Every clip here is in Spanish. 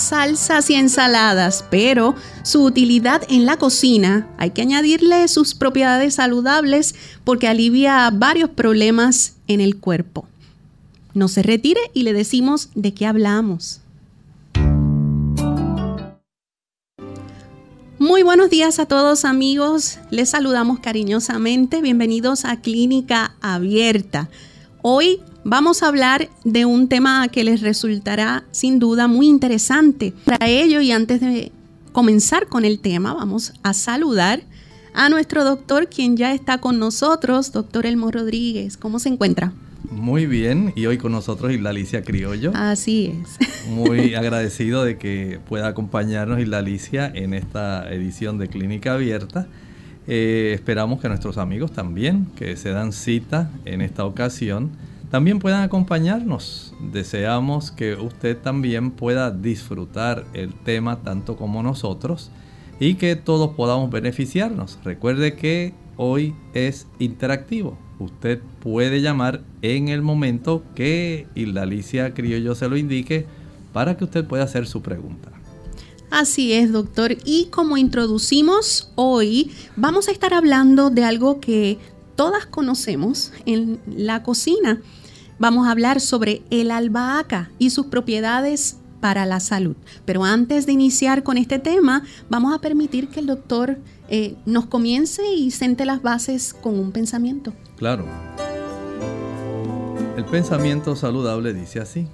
Salsas y ensaladas, pero su utilidad en la cocina hay que añadirle sus propiedades saludables porque alivia varios problemas en el cuerpo. No se retire y le decimos de qué hablamos. Muy buenos días a todos amigos, les saludamos cariñosamente, bienvenidos a Clínica Abierta. Hoy vamos a hablar de un tema que les resultará sin duda muy interesante. Para ello y antes de comenzar con el tema, vamos a saludar a nuestro doctor, quien ya está con nosotros, doctor Elmo Rodríguez. ¿Cómo se encuentra? Muy bien, y hoy con nosotros Isla Alicia Criollo. Así es. Muy agradecido de que pueda acompañarnos Isla Alicia en esta edición de Clínica Abierta. Eh, esperamos que nuestros amigos también, que se dan cita en esta ocasión, también puedan acompañarnos. Deseamos que usted también pueda disfrutar el tema tanto como nosotros y que todos podamos beneficiarnos. Recuerde que hoy es interactivo. Usted puede llamar en el momento que Hilda Alicia Criollo se lo indique para que usted pueda hacer su pregunta. Así es, doctor. Y como introducimos hoy, vamos a estar hablando de algo que todas conocemos en la cocina vamos a hablar sobre el albahaca y sus propiedades para la salud. Pero antes de iniciar con este tema, vamos a permitir que el doctor eh, nos comience y sente las bases con un pensamiento. Claro. El pensamiento saludable dice así.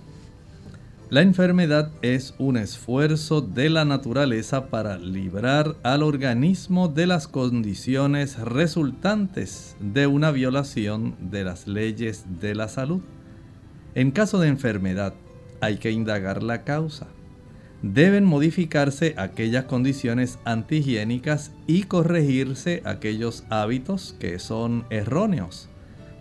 La enfermedad es un esfuerzo de la naturaleza para librar al organismo de las condiciones resultantes de una violación de las leyes de la salud. En caso de enfermedad, hay que indagar la causa. Deben modificarse aquellas condiciones antihigiénicas y corregirse aquellos hábitos que son erróneos.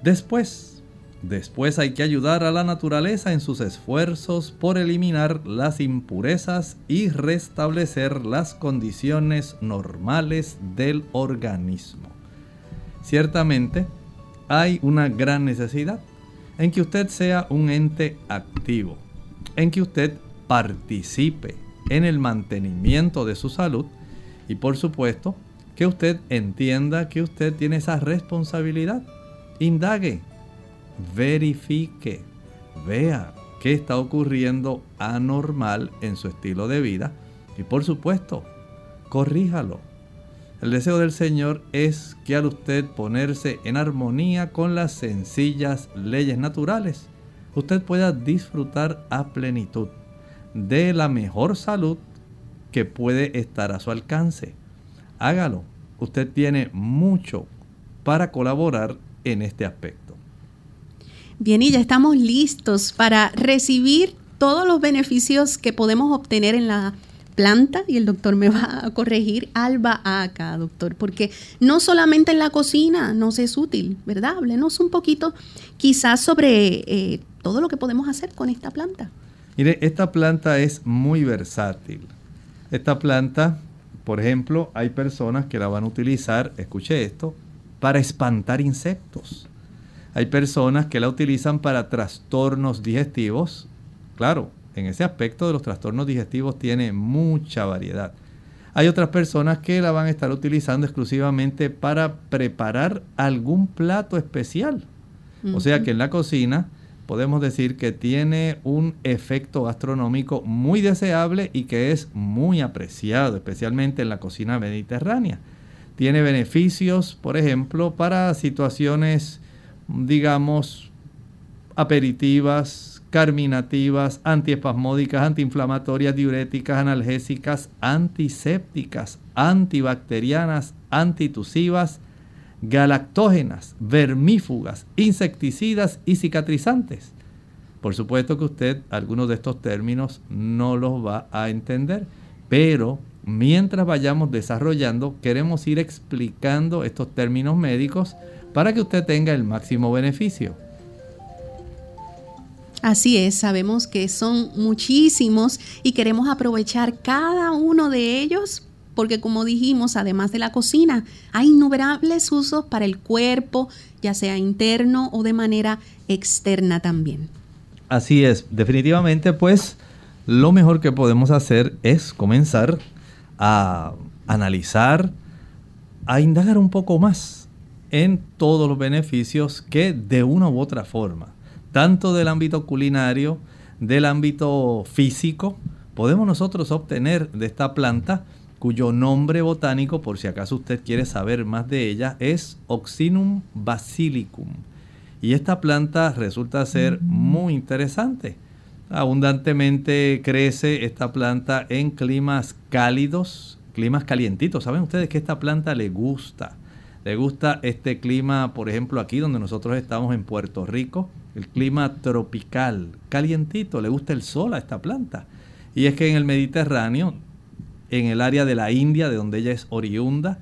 Después, después hay que ayudar a la naturaleza en sus esfuerzos por eliminar las impurezas y restablecer las condiciones normales del organismo. Ciertamente, hay una gran necesidad en que usted sea un ente activo, en que usted participe en el mantenimiento de su salud y por supuesto que usted entienda que usted tiene esa responsabilidad. Indague, verifique, vea qué está ocurriendo anormal en su estilo de vida y por supuesto, corríjalo el deseo del Señor es que al usted ponerse en armonía con las sencillas leyes naturales, usted pueda disfrutar a plenitud de la mejor salud que puede estar a su alcance. Hágalo. Usted tiene mucho para colaborar en este aspecto. Bien, y ya estamos listos para recibir todos los beneficios que podemos obtener en la planta, y el doctor me va a corregir, albahaca, doctor, porque no solamente en la cocina nos es útil, ¿verdad? Háblenos un poquito quizás sobre eh, todo lo que podemos hacer con esta planta. Mire, esta planta es muy versátil. Esta planta, por ejemplo, hay personas que la van a utilizar, escuche esto, para espantar insectos. Hay personas que la utilizan para trastornos digestivos. Claro, en ese aspecto de los trastornos digestivos tiene mucha variedad. Hay otras personas que la van a estar utilizando exclusivamente para preparar algún plato especial. O sea que en la cocina podemos decir que tiene un efecto gastronómico muy deseable y que es muy apreciado, especialmente en la cocina mediterránea. Tiene beneficios, por ejemplo, para situaciones, digamos, aperitivas, carminativas, antiespasmódicas, antiinflamatorias, diuréticas, analgésicas, antisépticas, antibacterianas, antitusivas, galactógenas, vermífugas, insecticidas y cicatrizantes. Por supuesto que usted algunos de estos términos no los va a entender, pero mientras vayamos desarrollando, queremos ir explicando estos términos médicos para que usted tenga el máximo beneficio. Así es, sabemos que son muchísimos y queremos aprovechar cada uno de ellos porque como dijimos, además de la cocina, hay innumerables usos para el cuerpo, ya sea interno o de manera externa también. Así es, definitivamente pues lo mejor que podemos hacer es comenzar a analizar, a indagar un poco más en todos los beneficios que de una u otra forma, tanto del ámbito culinario, del ámbito físico, podemos nosotros obtener de esta planta cuyo nombre botánico, por si acaso usted quiere saber más de ella, es Oxinum basilicum. Y esta planta resulta ser muy interesante. Abundantemente crece esta planta en climas cálidos, climas calientitos. ¿Saben ustedes que esta planta le gusta? Le gusta este clima, por ejemplo, aquí donde nosotros estamos en Puerto Rico, el clima tropical, calientito, le gusta el sol a esta planta. Y es que en el Mediterráneo en el área de la India, de donde ella es oriunda,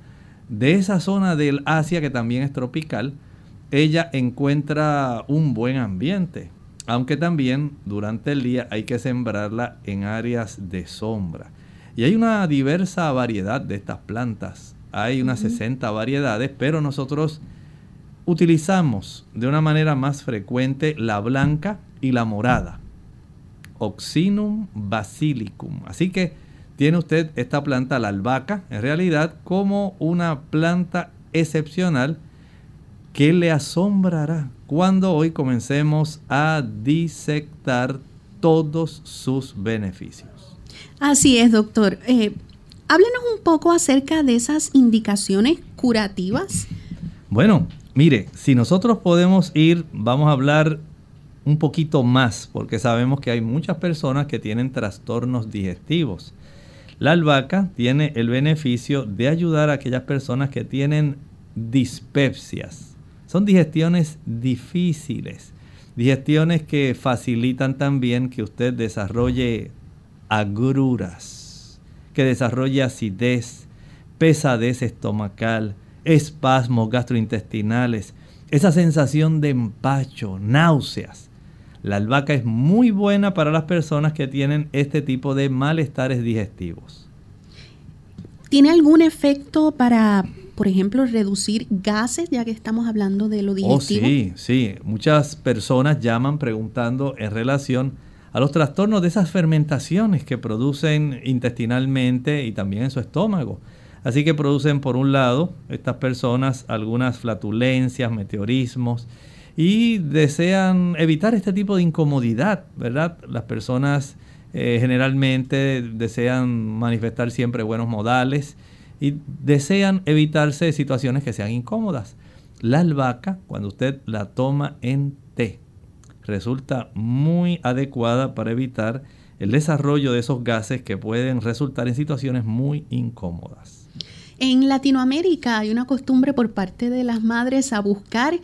de esa zona del Asia que también es tropical, ella encuentra un buen ambiente, aunque también durante el día hay que sembrarla en áreas de sombra. Y hay una diversa variedad de estas plantas, hay unas 60 variedades, pero nosotros utilizamos de una manera más frecuente la blanca y la morada. Oxinum basilicum. Así que tiene usted esta planta, la albahaca, en realidad como una planta excepcional que le asombrará cuando hoy comencemos a disectar todos sus beneficios. Así es, doctor. Eh, háblenos un poco acerca de esas indicaciones curativas. Bueno, mire, si nosotros podemos ir, vamos a hablar un poquito más, porque sabemos que hay muchas personas que tienen trastornos digestivos. La albahaca tiene el beneficio de ayudar a aquellas personas que tienen dispepsias. Son digestiones difíciles, digestiones que facilitan también que usted desarrolle agruras, que desarrolle acidez, pesadez estomacal, espasmos gastrointestinales, esa sensación de empacho, náuseas. La albahaca es muy buena para las personas que tienen este tipo de malestares digestivos. ¿Tiene algún efecto para, por ejemplo, reducir gases, ya que estamos hablando de lo oh, digestivo? Oh, sí, sí. Muchas personas llaman preguntando en relación a los trastornos de esas fermentaciones que producen intestinalmente y también en su estómago. Así que producen, por un lado, estas personas algunas flatulencias, meteorismos, y desean evitar este tipo de incomodidad, ¿verdad? Las personas eh, generalmente desean manifestar siempre buenos modales y desean evitarse situaciones que sean incómodas. La albahaca, cuando usted la toma en té, resulta muy adecuada para evitar el desarrollo de esos gases que pueden resultar en situaciones muy incómodas. En Latinoamérica hay una costumbre por parte de las madres a buscar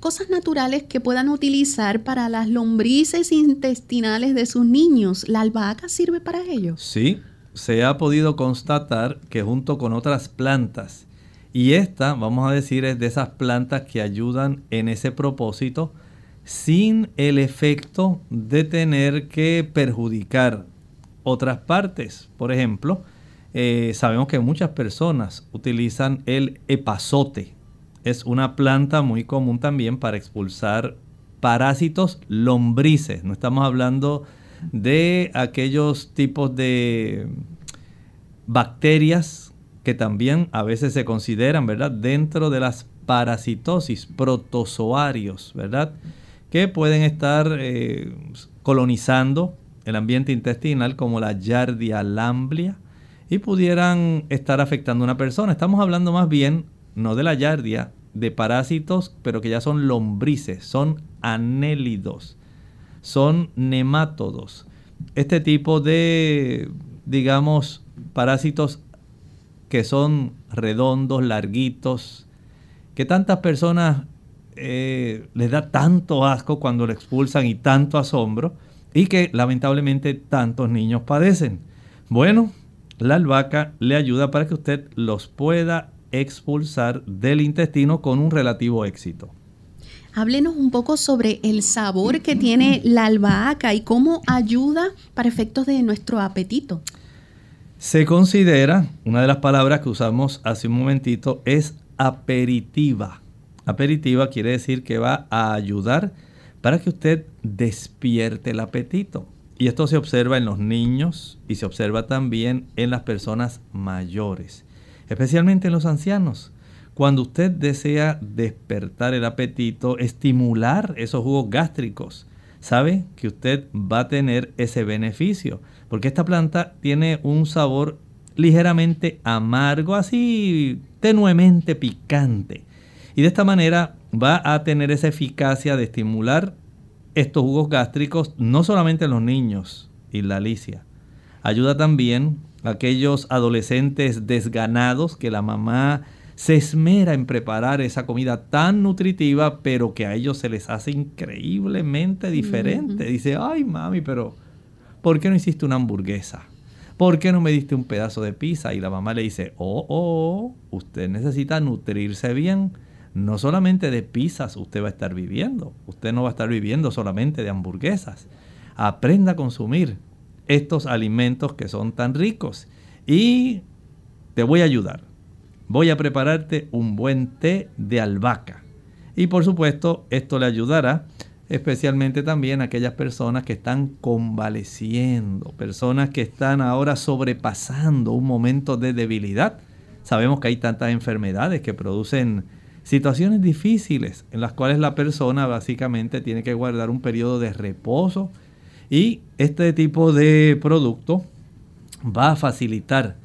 cosas naturales que puedan utilizar para las lombrices intestinales de sus niños. ¿La albahaca sirve para ello? Sí, se ha podido constatar que junto con otras plantas, y esta, vamos a decir, es de esas plantas que ayudan en ese propósito sin el efecto de tener que perjudicar otras partes. Por ejemplo, eh, sabemos que muchas personas utilizan el epazote es una planta muy común también para expulsar parásitos lombrices. No estamos hablando de aquellos tipos de bacterias que también a veces se consideran, ¿verdad? Dentro de las parasitosis, protozoarios, ¿verdad? Que pueden estar eh, colonizando el ambiente intestinal como la Yardia lamblia y pudieran estar afectando a una persona. Estamos hablando más bien, no de la Yardia, de parásitos, pero que ya son lombrices, son anélidos, son nemátodos. Este tipo de, digamos, parásitos que son redondos, larguitos, que tantas personas eh, les da tanto asco cuando lo expulsan y tanto asombro, y que lamentablemente tantos niños padecen. Bueno, la albahaca le ayuda para que usted los pueda expulsar del intestino con un relativo éxito. Háblenos un poco sobre el sabor que tiene la albahaca y cómo ayuda para efectos de nuestro apetito. Se considera, una de las palabras que usamos hace un momentito es aperitiva. Aperitiva quiere decir que va a ayudar para que usted despierte el apetito. Y esto se observa en los niños y se observa también en las personas mayores, especialmente en los ancianos. Cuando usted desea despertar el apetito, estimular esos jugos gástricos, sabe que usted va a tener ese beneficio, porque esta planta tiene un sabor ligeramente amargo, así tenuemente picante. Y de esta manera va a tener esa eficacia de estimular estos jugos gástricos no solamente en los niños y la alicia. Ayuda también a aquellos adolescentes desganados que la mamá se esmera en preparar esa comida tan nutritiva, pero que a ellos se les hace increíblemente diferente. Dice, ay mami, pero ¿por qué no hiciste una hamburguesa? ¿Por qué no me diste un pedazo de pizza? Y la mamá le dice, oh, oh, usted necesita nutrirse bien no solamente de pizzas usted va a estar viviendo, usted no va a estar viviendo solamente de hamburguesas. Aprenda a consumir estos alimentos que son tan ricos y te voy a ayudar. Voy a prepararte un buen té de albahaca. Y por supuesto, esto le ayudará especialmente también a aquellas personas que están convaleciendo, personas que están ahora sobrepasando un momento de debilidad. Sabemos que hay tantas enfermedades que producen situaciones difíciles en las cuales la persona básicamente tiene que guardar un periodo de reposo y este tipo de producto va a facilitar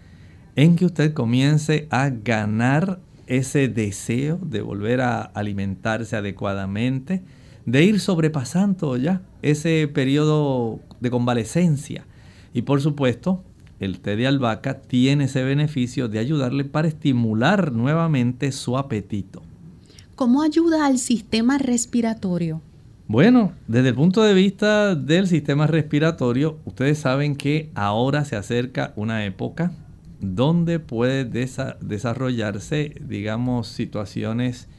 en que usted comience a ganar ese deseo de volver a alimentarse adecuadamente, de ir sobrepasando ya ese periodo de convalecencia. Y por supuesto, el té de albahaca tiene ese beneficio de ayudarle para estimular nuevamente su apetito. ¿Cómo ayuda al sistema respiratorio? Bueno, desde el punto de vista del sistema respiratorio, ustedes saben que ahora se acerca una época donde puede desarrollarse, digamos, situaciones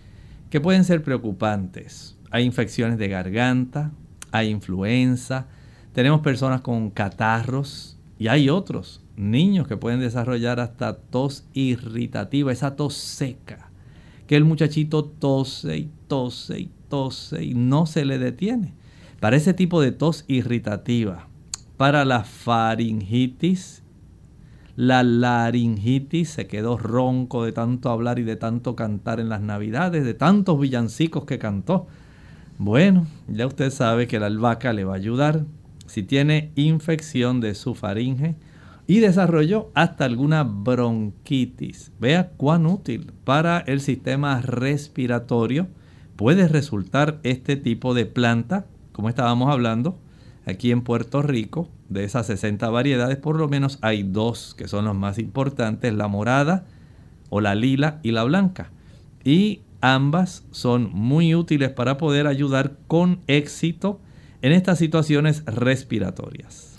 que pueden ser preocupantes. Hay infecciones de garganta, hay influenza, tenemos personas con catarros y hay otros niños que pueden desarrollar hasta tos irritativa, esa tos seca que el muchachito tose y tose y tose y no se le detiene. Para ese tipo de tos irritativa, para la faringitis, la laringitis, se quedó ronco de tanto hablar y de tanto cantar en las navidades, de tantos villancicos que cantó. Bueno, ya usted sabe que la albahaca le va a ayudar. Si tiene infección de su faringe, y desarrolló hasta alguna bronquitis. Vea cuán útil para el sistema respiratorio puede resultar este tipo de planta, como estábamos hablando, aquí en Puerto Rico, de esas 60 variedades, por lo menos hay dos que son los más importantes, la morada o la lila y la blanca. Y ambas son muy útiles para poder ayudar con éxito en estas situaciones respiratorias.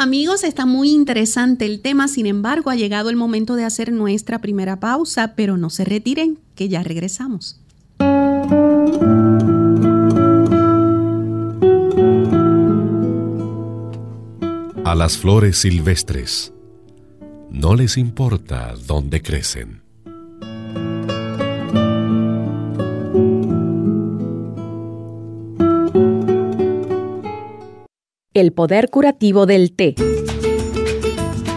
Amigos, está muy interesante el tema, sin embargo ha llegado el momento de hacer nuestra primera pausa, pero no se retiren, que ya regresamos. A las flores silvestres no les importa dónde crecen. El poder curativo del té.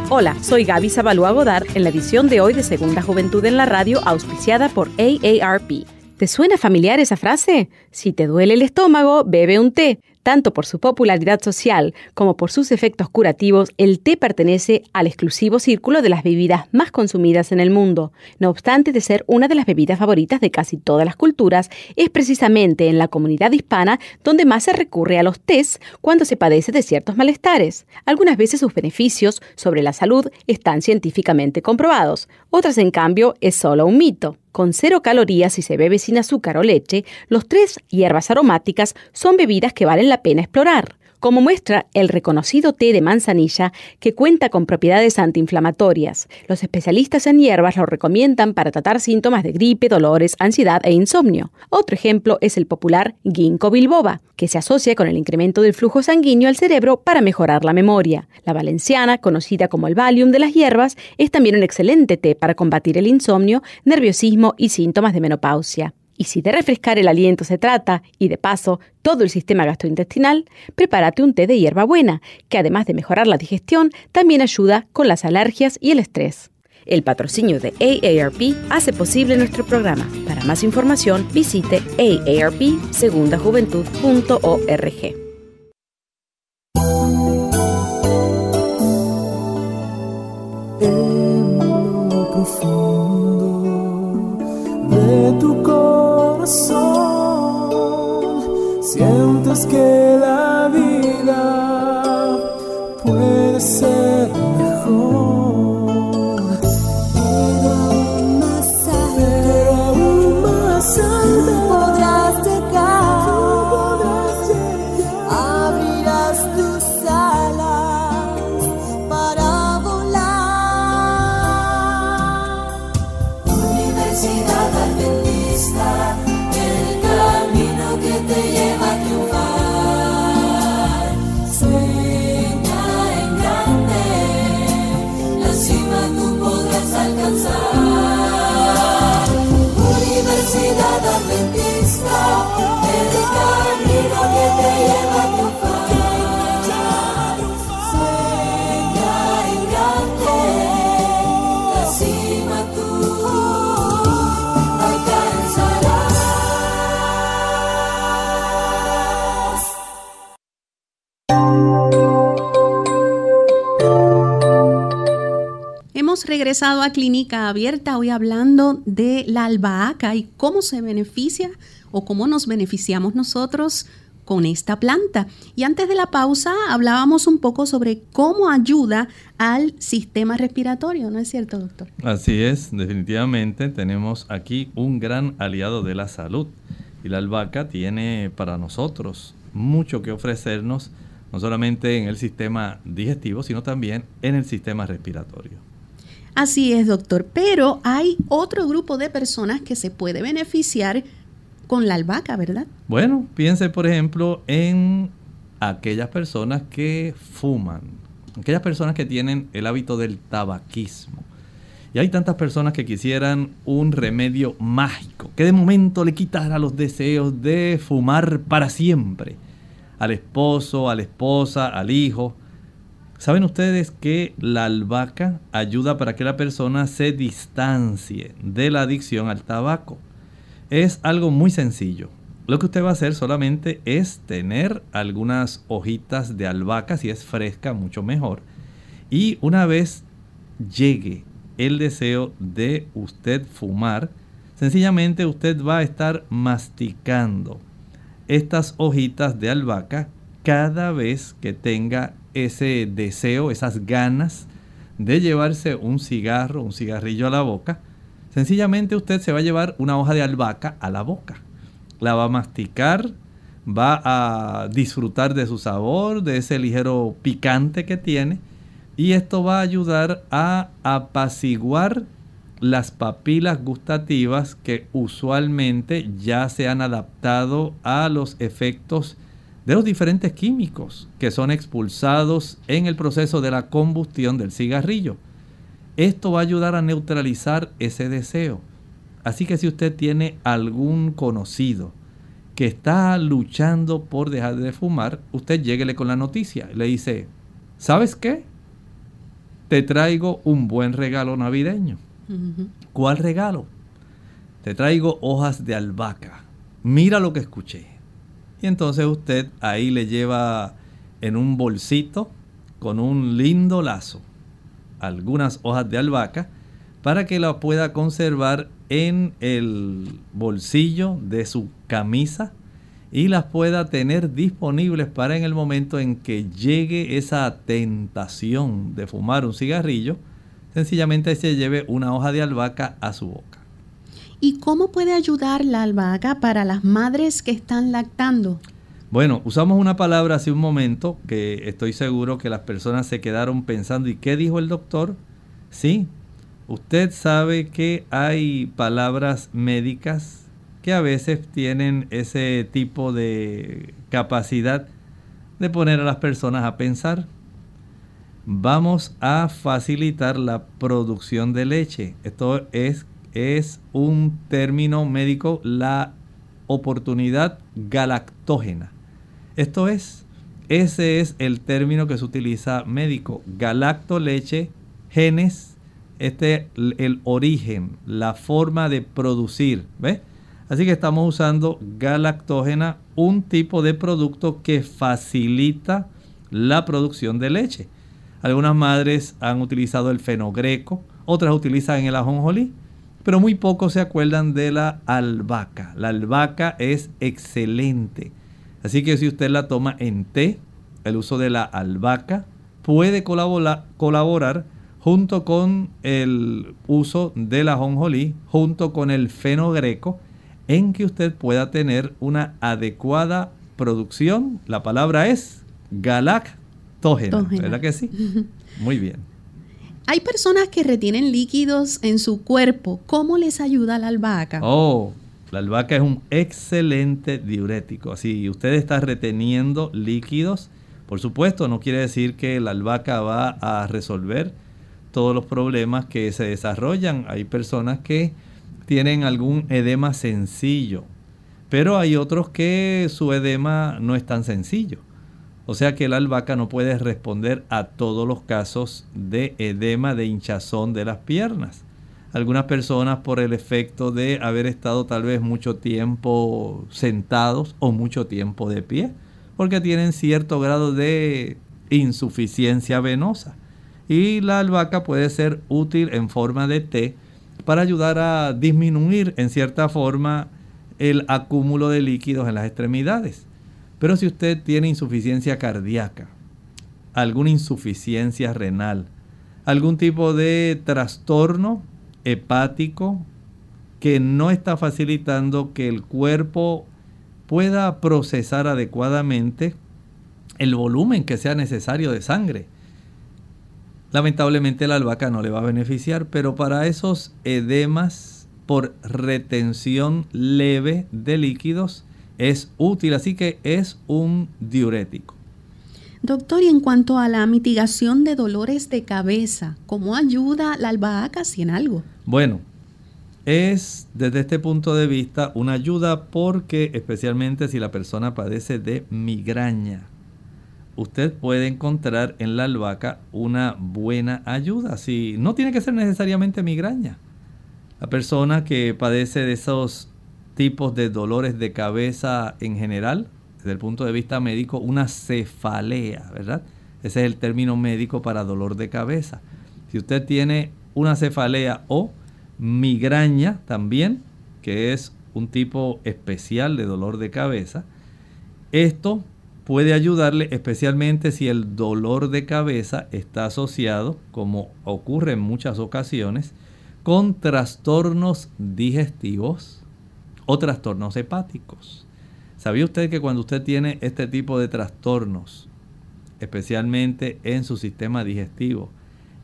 Hola, soy Gaby Zabalúa Godard en la edición de hoy de Segunda Juventud en la Radio, auspiciada por AARP. ¿Te suena familiar esa frase? Si te duele el estómago, bebe un té. Tanto por su popularidad social como por sus efectos curativos, el té pertenece al exclusivo círculo de las bebidas más consumidas en el mundo. No obstante de ser una de las bebidas favoritas de casi todas las culturas, es precisamente en la comunidad hispana donde más se recurre a los tés cuando se padece de ciertos malestares. Algunas veces sus beneficios sobre la salud están científicamente comprobados, otras en cambio es solo un mito. Con cero calorías y se bebe sin azúcar o leche, los tres hierbas aromáticas son bebidas que valen la pena explorar como muestra el reconocido té de manzanilla que cuenta con propiedades antiinflamatorias. Los especialistas en hierbas lo recomiendan para tratar síntomas de gripe, dolores, ansiedad e insomnio. Otro ejemplo es el popular ginkgo biloba, que se asocia con el incremento del flujo sanguíneo al cerebro para mejorar la memoria. La valenciana, conocida como el Valium de las hierbas, es también un excelente té para combatir el insomnio, nerviosismo y síntomas de menopausia. Y si de refrescar el aliento se trata, y de paso todo el sistema gastrointestinal, prepárate un té de hierbabuena, que además de mejorar la digestión, también ayuda con las alergias y el estrés. El patrocinio de AARP hace posible nuestro programa. Para más información, visite aarpsegundajuventud.org. sientes que regresado a Clínica Abierta hoy hablando de la albahaca y cómo se beneficia o cómo nos beneficiamos nosotros con esta planta. Y antes de la pausa hablábamos un poco sobre cómo ayuda al sistema respiratorio, ¿no es cierto, doctor? Así es, definitivamente tenemos aquí un gran aliado de la salud. Y la albahaca tiene para nosotros mucho que ofrecernos, no solamente en el sistema digestivo, sino también en el sistema respiratorio. Así es, doctor. Pero hay otro grupo de personas que se puede beneficiar con la albahaca, ¿verdad? Bueno, piense por ejemplo en aquellas personas que fuman, aquellas personas que tienen el hábito del tabaquismo. Y hay tantas personas que quisieran un remedio mágico, que de momento le quitara los deseos de fumar para siempre al esposo, a la esposa, al hijo. ¿Saben ustedes que la albahaca ayuda para que la persona se distancie de la adicción al tabaco? Es algo muy sencillo. Lo que usted va a hacer solamente es tener algunas hojitas de albahaca, si es fresca, mucho mejor. Y una vez llegue el deseo de usted fumar, sencillamente usted va a estar masticando estas hojitas de albahaca cada vez que tenga ese deseo, esas ganas de llevarse un cigarro, un cigarrillo a la boca, sencillamente usted se va a llevar una hoja de albahaca a la boca. La va a masticar, va a disfrutar de su sabor, de ese ligero picante que tiene, y esto va a ayudar a apaciguar las papilas gustativas que usualmente ya se han adaptado a los efectos de los diferentes químicos que son expulsados en el proceso de la combustión del cigarrillo. Esto va a ayudar a neutralizar ese deseo. Así que si usted tiene algún conocido que está luchando por dejar de fumar, usted lléguele con la noticia. Le dice, ¿sabes qué? Te traigo un buen regalo navideño. ¿Cuál regalo? Te traigo hojas de albahaca. Mira lo que escuché. Y entonces usted ahí le lleva en un bolsito con un lindo lazo algunas hojas de albahaca para que la pueda conservar en el bolsillo de su camisa y las pueda tener disponibles para en el momento en que llegue esa tentación de fumar un cigarrillo, sencillamente se lleve una hoja de albahaca a su boca. ¿Y cómo puede ayudar la albahaca para las madres que están lactando? Bueno, usamos una palabra hace un momento que estoy seguro que las personas se quedaron pensando, ¿y qué dijo el doctor? Sí, usted sabe que hay palabras médicas que a veces tienen ese tipo de capacidad de poner a las personas a pensar. Vamos a facilitar la producción de leche. Esto es, es un término médico, la oportunidad galactógena. Esto es, ese es el término que se utiliza médico. Galacto leche, genes, este el origen, la forma de producir, ¿ves? Así que estamos usando galactógena, un tipo de producto que facilita la producción de leche. Algunas madres han utilizado el fenogreco, otras utilizan el ajonjolí, pero muy pocos se acuerdan de la albahaca. La albahaca es excelente Así que si usted la toma en té, el uso de la albahaca puede colaborar, junto con el uso de la jonjolí, junto con el fenogreco, en que usted pueda tener una adecuada producción. La palabra es galactógena, ¿verdad que sí? Muy bien. Hay personas que retienen líquidos en su cuerpo. ¿Cómo les ayuda la albahaca? Oh, la albahaca es un excelente diurético. Así usted está reteniendo líquidos. Por supuesto, no quiere decir que la albahaca va a resolver todos los problemas que se desarrollan. Hay personas que tienen algún edema sencillo, pero hay otros que su edema no es tan sencillo. O sea que la albahaca no puede responder a todos los casos de edema, de hinchazón de las piernas. Algunas personas por el efecto de haber estado tal vez mucho tiempo sentados o mucho tiempo de pie, porque tienen cierto grado de insuficiencia venosa. Y la albahaca puede ser útil en forma de té para ayudar a disminuir en cierta forma el acúmulo de líquidos en las extremidades. Pero si usted tiene insuficiencia cardíaca, alguna insuficiencia renal, algún tipo de trastorno hepático que no está facilitando que el cuerpo pueda procesar adecuadamente el volumen que sea necesario de sangre. Lamentablemente la albahaca no le va a beneficiar, pero para esos edemas por retención leve de líquidos es útil, así que es un diurético. Doctor, y en cuanto a la mitigación de dolores de cabeza, ¿cómo ayuda la albahaca si en algo? Bueno, es desde este punto de vista una ayuda porque especialmente si la persona padece de migraña, usted puede encontrar en la albahaca una buena ayuda. Si no tiene que ser necesariamente migraña. La persona que padece de esos tipos de dolores de cabeza en general, desde el punto de vista médico, una cefalea, ¿verdad? Ese es el término médico para dolor de cabeza. Si usted tiene una cefalea o migraña también, que es un tipo especial de dolor de cabeza, esto puede ayudarle especialmente si el dolor de cabeza está asociado, como ocurre en muchas ocasiones, con trastornos digestivos o trastornos hepáticos. ¿Sabía usted que cuando usted tiene este tipo de trastornos, especialmente en su sistema digestivo,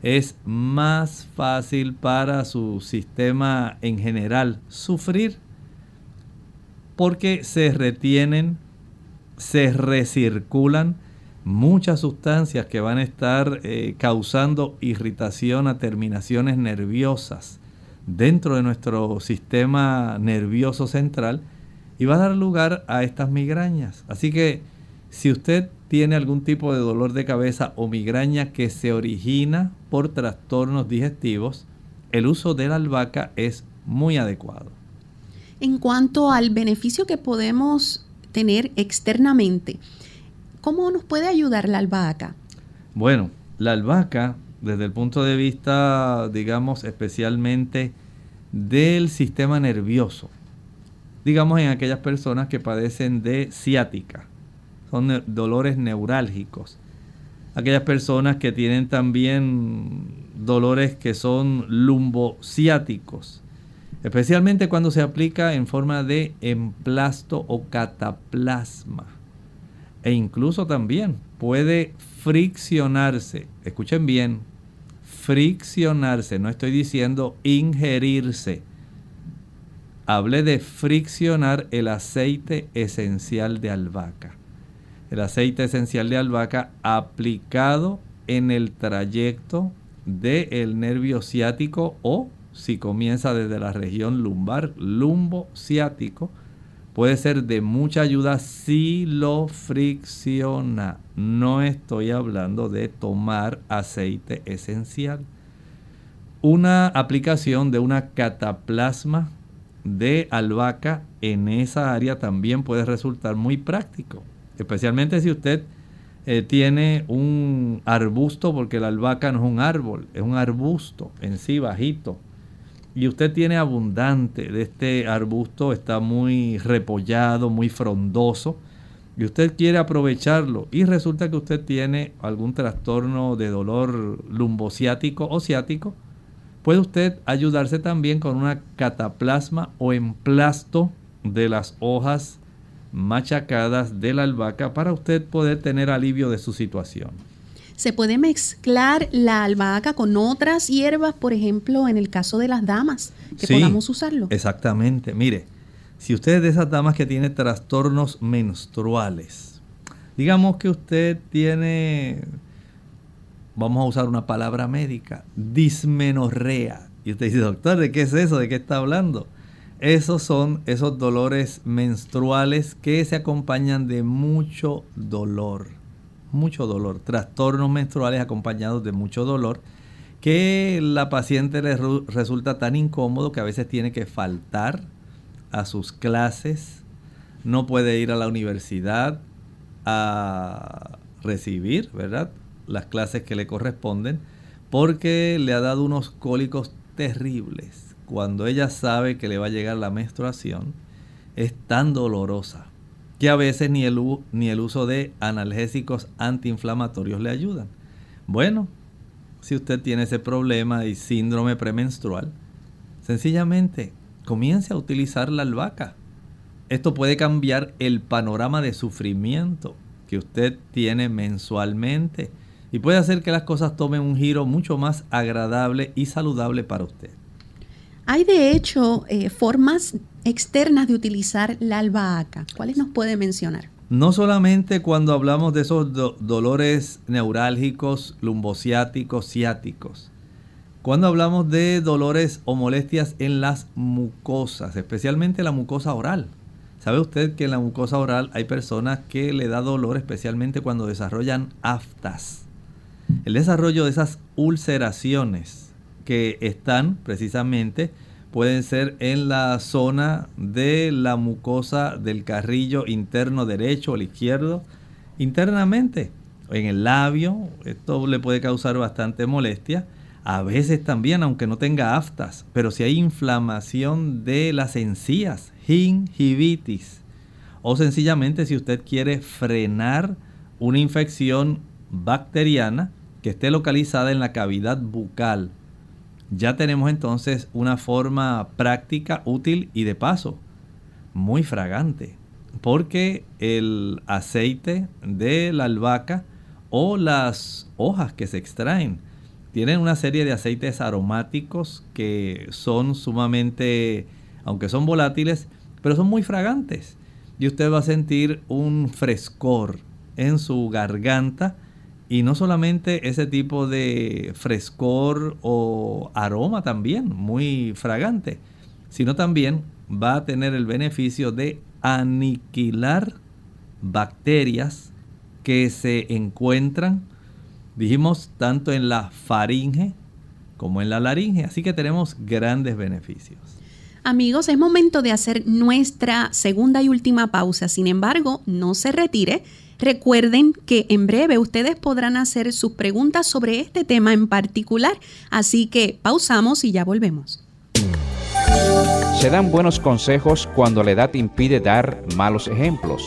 es más fácil para su sistema en general sufrir? Porque se retienen, se recirculan muchas sustancias que van a estar eh, causando irritación a terminaciones nerviosas dentro de nuestro sistema nervioso central y va a dar lugar a estas migrañas. Así que si usted tiene algún tipo de dolor de cabeza o migraña que se origina por trastornos digestivos, el uso de la albahaca es muy adecuado. En cuanto al beneficio que podemos tener externamente, ¿cómo nos puede ayudar la albahaca? Bueno, la albahaca, desde el punto de vista, digamos, especialmente del sistema nervioso, digamos en aquellas personas que padecen de ciática, son dolores neurálgicos, aquellas personas que tienen también dolores que son lumbociáticos, especialmente cuando se aplica en forma de emplasto o cataplasma. E incluso también puede friccionarse, escuchen bien, friccionarse, no estoy diciendo ingerirse. Hablé de friccionar el aceite esencial de albahaca. El aceite esencial de albahaca aplicado en el trayecto del nervio ciático o si comienza desde la región lumbar, lumbo ciático, puede ser de mucha ayuda si lo fricciona. No estoy hablando de tomar aceite esencial. Una aplicación de una cataplasma de albahaca en esa área también puede resultar muy práctico, especialmente si usted eh, tiene un arbusto, porque la albahaca no es un árbol, es un arbusto en sí bajito y usted tiene abundante de este arbusto, está muy repollado, muy frondoso, y usted quiere aprovecharlo y resulta que usted tiene algún trastorno de dolor lumbociático o ciático, puede usted ayudarse también con una cataplasma o emplasto de las hojas machacadas de la albahaca para usted poder tener alivio de su situación. Se puede mezclar la albahaca con otras hierbas, por ejemplo, en el caso de las damas, que podamos usarlo. Exactamente. Mire, si usted es de esas damas que tiene trastornos menstruales, digamos que usted tiene, vamos a usar una palabra médica, dismenorrea. Y usted dice, doctor, ¿de qué es eso? ¿De qué está hablando? Esos son esos dolores menstruales que se acompañan de mucho dolor mucho dolor, trastornos menstruales acompañados de mucho dolor, que la paciente le resulta tan incómodo que a veces tiene que faltar a sus clases, no puede ir a la universidad a recibir, ¿verdad? Las clases que le corresponden, porque le ha dado unos cólicos terribles. Cuando ella sabe que le va a llegar la menstruación, es tan dolorosa que a veces ni el, ni el uso de analgésicos antiinflamatorios le ayudan. Bueno, si usted tiene ese problema y síndrome premenstrual, sencillamente comience a utilizar la albahaca. Esto puede cambiar el panorama de sufrimiento que usted tiene mensualmente y puede hacer que las cosas tomen un giro mucho más agradable y saludable para usted. Hay de hecho eh, formas externas de utilizar la albahaca. ¿Cuáles nos puede mencionar? No solamente cuando hablamos de esos dolores neurálgicos, lumbociáticos, ciáticos. Cuando hablamos de dolores o molestias en las mucosas, especialmente la mucosa oral. ¿Sabe usted que en la mucosa oral hay personas que le da dolor especialmente cuando desarrollan aftas? El desarrollo de esas ulceraciones que están precisamente pueden ser en la zona de la mucosa del carrillo interno derecho o izquierdo, internamente, en el labio, esto le puede causar bastante molestia. A veces también, aunque no tenga aftas, pero si hay inflamación de las encías, gingivitis, o sencillamente si usted quiere frenar una infección bacteriana que esté localizada en la cavidad bucal, ya tenemos entonces una forma práctica, útil y de paso muy fragante. Porque el aceite de la albahaca o las hojas que se extraen tienen una serie de aceites aromáticos que son sumamente, aunque son volátiles, pero son muy fragantes. Y usted va a sentir un frescor en su garganta y no solamente ese tipo de frescor o aroma también, muy fragante, sino también va a tener el beneficio de aniquilar bacterias que se encuentran, dijimos, tanto en la faringe como en la laringe. Así que tenemos grandes beneficios. Amigos, es momento de hacer nuestra segunda y última pausa. Sin embargo, no se retire. Recuerden que en breve ustedes podrán hacer sus preguntas sobre este tema en particular. Así que pausamos y ya volvemos. Se dan buenos consejos cuando la edad impide dar malos ejemplos.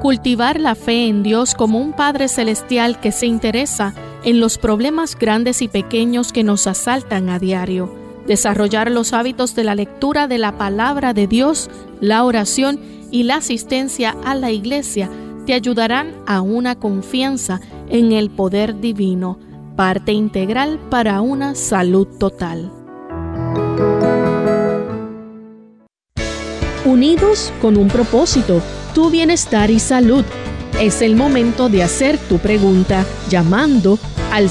Cultivar la fe en Dios como un Padre Celestial que se interesa en los problemas grandes y pequeños que nos asaltan a diario. Desarrollar los hábitos de la lectura de la palabra de Dios, la oración y la asistencia a la iglesia te ayudarán a una confianza en el poder divino, parte integral para una salud total. Unidos con un propósito tu bienestar y salud. Es el momento de hacer tu pregunta llamando al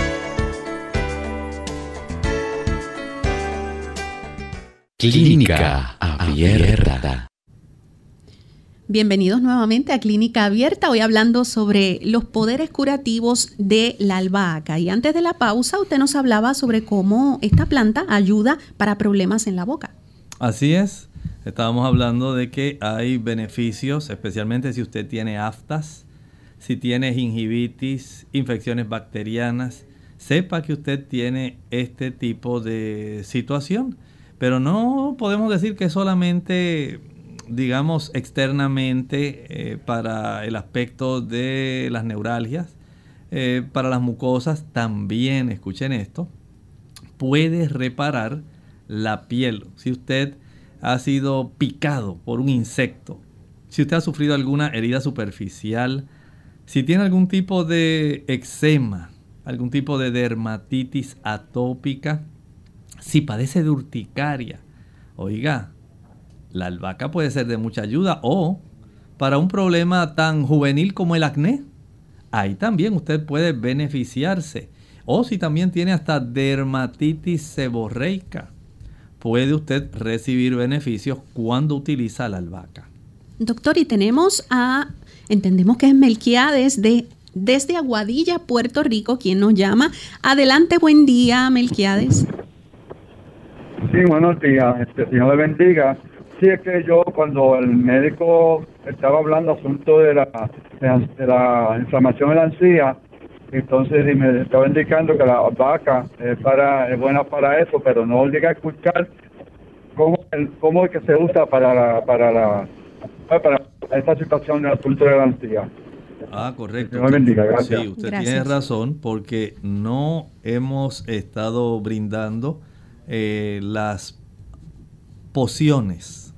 Clínica Abierta. Bienvenidos nuevamente a Clínica Abierta, hoy hablando sobre los poderes curativos de la albahaca. Y antes de la pausa, usted nos hablaba sobre cómo esta planta ayuda para problemas en la boca. Así es, estábamos hablando de que hay beneficios, especialmente si usted tiene aftas, si tiene gingivitis, infecciones bacterianas, sepa que usted tiene este tipo de situación. Pero no podemos decir que solamente, digamos, externamente eh, para el aspecto de las neuralgias, eh, para las mucosas también, escuchen esto, puede reparar la piel. Si usted ha sido picado por un insecto, si usted ha sufrido alguna herida superficial, si tiene algún tipo de eczema, algún tipo de dermatitis atópica, si padece de urticaria, oiga, la albahaca puede ser de mucha ayuda o para un problema tan juvenil como el acné, ahí también usted puede beneficiarse. O si también tiene hasta dermatitis seborreica, puede usted recibir beneficios cuando utiliza la albahaca. Doctor, y tenemos a Entendemos que es Melquiades de desde Aguadilla, Puerto Rico, quien nos llama. Adelante, buen día, Melquiades. Sí, buenos días. Este, Señor le bendiga. Sí, es que yo cuando el médico estaba hablando asunto de la, de la inflamación de la encía, entonces me estaba indicando que la vaca es, para, es buena para eso, pero no llega a escuchar cómo, cómo es que se usa para la, para la para esta situación del asunto de la encía. Ah, correcto. Dios bendiga, gracias. Sí, usted tiene razón porque no hemos estado brindando eh, las pociones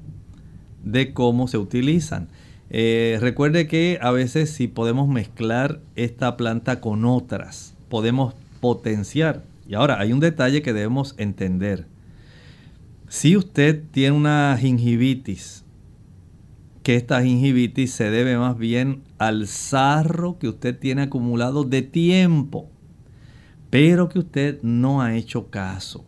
de cómo se utilizan. Eh, recuerde que a veces si podemos mezclar esta planta con otras, podemos potenciar. Y ahora hay un detalle que debemos entender. Si usted tiene una gingivitis, que esta gingivitis se debe más bien al sarro que usted tiene acumulado de tiempo, pero que usted no ha hecho caso.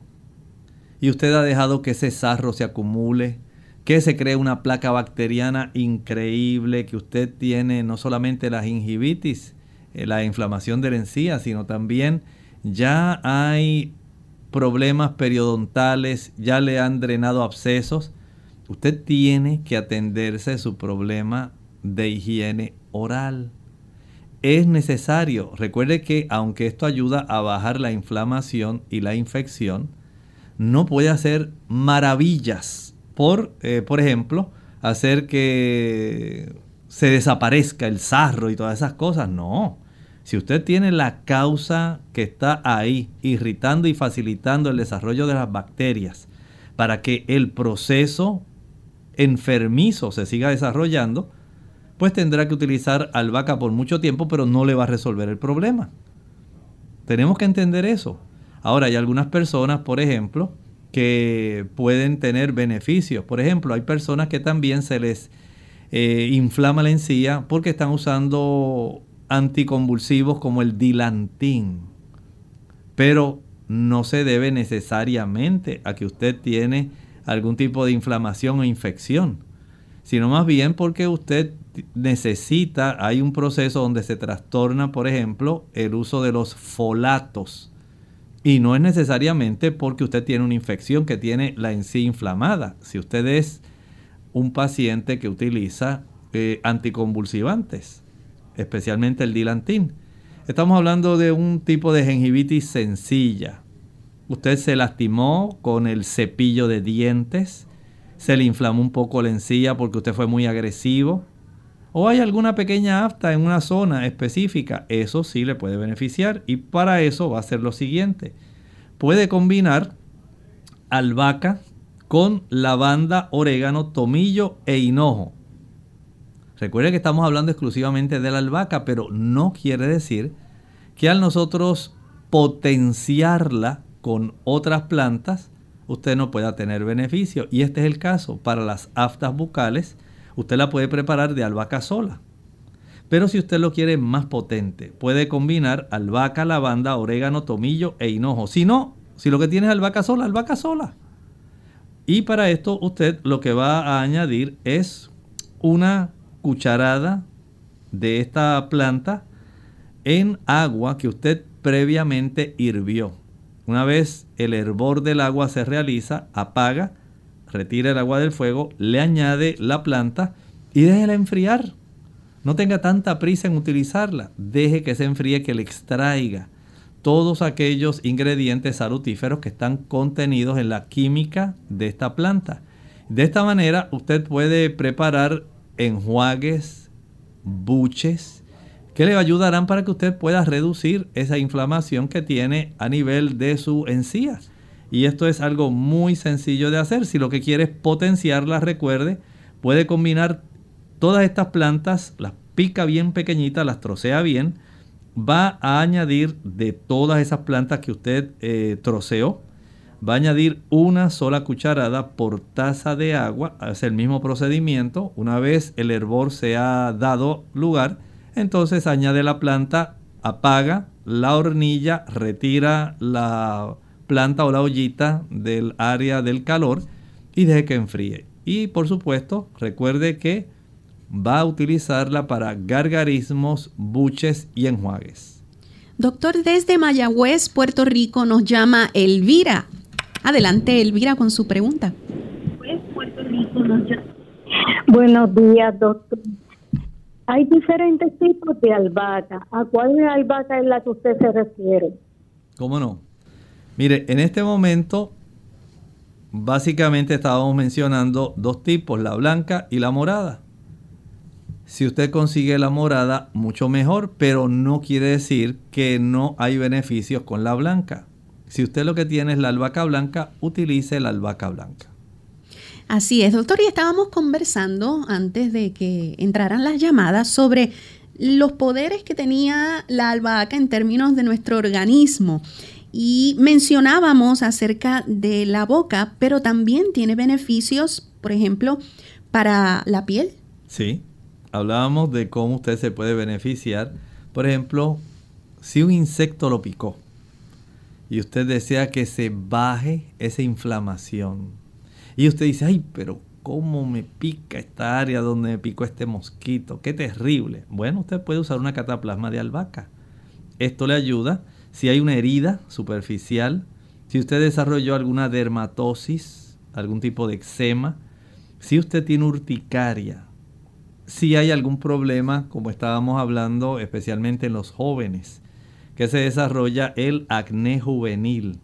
Y usted ha dejado que ese sarro se acumule, que se cree una placa bacteriana increíble, que usted tiene no solamente la gingivitis, eh, la inflamación de la encía, sino también ya hay problemas periodontales, ya le han drenado abscesos. Usted tiene que atenderse su problema de higiene oral. Es necesario, recuerde que aunque esto ayuda a bajar la inflamación y la infección, no puede hacer maravillas por, eh, por ejemplo, hacer que se desaparezca el sarro y todas esas cosas. No. Si usted tiene la causa que está ahí, irritando y facilitando el desarrollo de las bacterias, para que el proceso enfermizo se siga desarrollando, pues tendrá que utilizar albahaca por mucho tiempo, pero no le va a resolver el problema. Tenemos que entender eso. Ahora, hay algunas personas, por ejemplo, que pueden tener beneficios. Por ejemplo, hay personas que también se les eh, inflama la encía porque están usando anticonvulsivos como el dilantín. Pero no se debe necesariamente a que usted tiene algún tipo de inflamación o infección, sino más bien porque usted necesita, hay un proceso donde se trastorna, por ejemplo, el uso de los folatos. Y no es necesariamente porque usted tiene una infección que tiene la encía inflamada. Si usted es un paciente que utiliza eh, anticonvulsivantes, especialmente el dilantín. Estamos hablando de un tipo de gingivitis sencilla. Usted se lastimó con el cepillo de dientes, se le inflamó un poco la encía porque usted fue muy agresivo, o hay alguna pequeña afta en una zona específica, eso sí le puede beneficiar y para eso va a ser lo siguiente. Puede combinar albahaca con lavanda, orégano, tomillo e hinojo. Recuerde que estamos hablando exclusivamente de la albahaca, pero no quiere decir que al nosotros potenciarla con otras plantas, usted no pueda tener beneficio. Y este es el caso. Para las aftas bucales, usted la puede preparar de albahaca sola. Pero si usted lo quiere más potente, puede combinar albahaca, lavanda, orégano, tomillo e hinojo. Si no, si lo que tiene es albahaca sola, albahaca sola. Y para esto usted lo que va a añadir es una cucharada de esta planta en agua que usted previamente hirvió. Una vez el hervor del agua se realiza, apaga, retira el agua del fuego, le añade la planta y déjela enfriar. No tenga tanta prisa en utilizarla. Deje que se enfríe, que le extraiga todos aquellos ingredientes salutíferos que están contenidos en la química de esta planta. De esta manera usted puede preparar enjuagues, buches, que le ayudarán para que usted pueda reducir esa inflamación que tiene a nivel de su encía. Y esto es algo muy sencillo de hacer. Si lo que quiere es potenciarla, recuerde, puede combinar todas estas plantas, las pica bien pequeñitas, las trocea bien, va a añadir de todas esas plantas que usted eh, troceó, va a añadir una sola cucharada por taza de agua, hace el mismo procedimiento, una vez el hervor se ha dado lugar, entonces añade la planta, apaga la hornilla, retira la planta o la ollita del área del calor y deje que enfríe. Y por supuesto, recuerde que va a utilizarla para gargarismos, buches y enjuagues. Doctor, desde Mayagüez, Puerto Rico, nos llama Elvira. Adelante, Elvira, con su pregunta. Buenos días, doctor. Hay diferentes tipos de albahaca. ¿A cuál albahaca es la que usted se refiere? ¿Cómo no? Mire, en este momento, básicamente estábamos mencionando dos tipos, la blanca y la morada. Si usted consigue la morada, mucho mejor, pero no quiere decir que no hay beneficios con la blanca. Si usted lo que tiene es la albahaca blanca, utilice la albahaca blanca. Así es, doctor, y estábamos conversando antes de que entraran las llamadas sobre los poderes que tenía la albahaca en términos de nuestro organismo. Y mencionábamos acerca de la boca, pero también tiene beneficios, por ejemplo, para la piel. Sí, hablábamos de cómo usted se puede beneficiar. Por ejemplo, si un insecto lo picó y usted desea que se baje esa inflamación y usted dice, ay, pero ¿cómo me pica esta área donde me picó este mosquito? Qué terrible. Bueno, usted puede usar una cataplasma de albahaca. Esto le ayuda si hay una herida superficial, si usted desarrolló alguna dermatosis, algún tipo de eczema, si usted tiene urticaria, si hay algún problema, como estábamos hablando, especialmente en los jóvenes, que se desarrolla el acné juvenil,